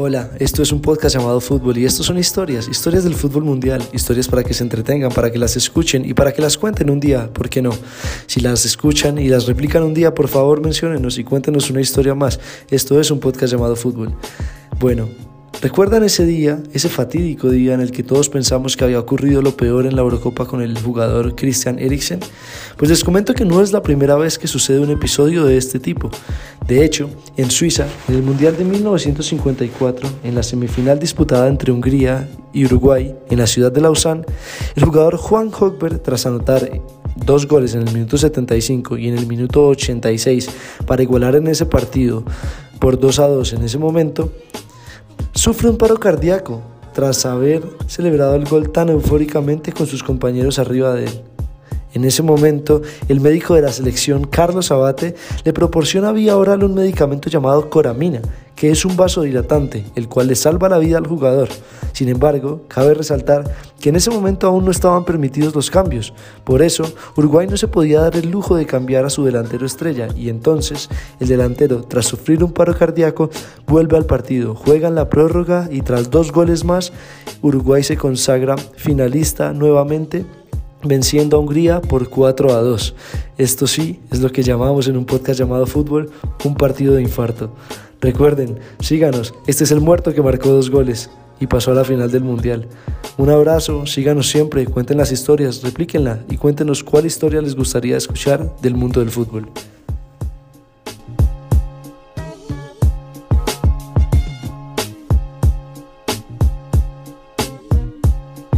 Hola, esto es un podcast llamado Fútbol y estos son historias, historias del fútbol mundial, historias para que se entretengan, para que las escuchen y para que las cuenten un día, ¿por qué no? Si las escuchan y las replican un día, por favor menciónenos y cuéntenos una historia más. Esto es un podcast llamado Fútbol. Bueno, ¿Recuerdan ese día, ese fatídico día en el que todos pensamos que había ocurrido lo peor en la Eurocopa con el jugador Christian Eriksen? Pues les comento que no es la primera vez que sucede un episodio de este tipo. De hecho, en Suiza, en el Mundial de 1954, en la semifinal disputada entre Hungría y Uruguay en la ciudad de Lausanne, el jugador Juan Hogbert, tras anotar dos goles en el minuto 75 y en el minuto 86 para igualar en ese partido por 2 a 2 en ese momento, Sufre un paro cardíaco tras haber celebrado el gol tan eufóricamente con sus compañeros arriba de él. En ese momento, el médico de la selección, Carlos Abate, le proporciona vía oral un medicamento llamado coramina, que es un vasodilatante, el cual le salva la vida al jugador. Sin embargo, cabe resaltar que en ese momento aún no estaban permitidos los cambios. Por eso, Uruguay no se podía dar el lujo de cambiar a su delantero estrella y entonces el delantero, tras sufrir un paro cardíaco, vuelve al partido, juega en la prórroga y tras dos goles más, Uruguay se consagra finalista nuevamente venciendo a Hungría por 4 a 2. Esto sí es lo que llamamos en un podcast llamado Fútbol un partido de infarto. Recuerden, síganos, este es el muerto que marcó dos goles y pasó a la final del Mundial. Un abrazo, síganos siempre, cuenten las historias, replíquenla y cuéntenos cuál historia les gustaría escuchar del mundo del fútbol.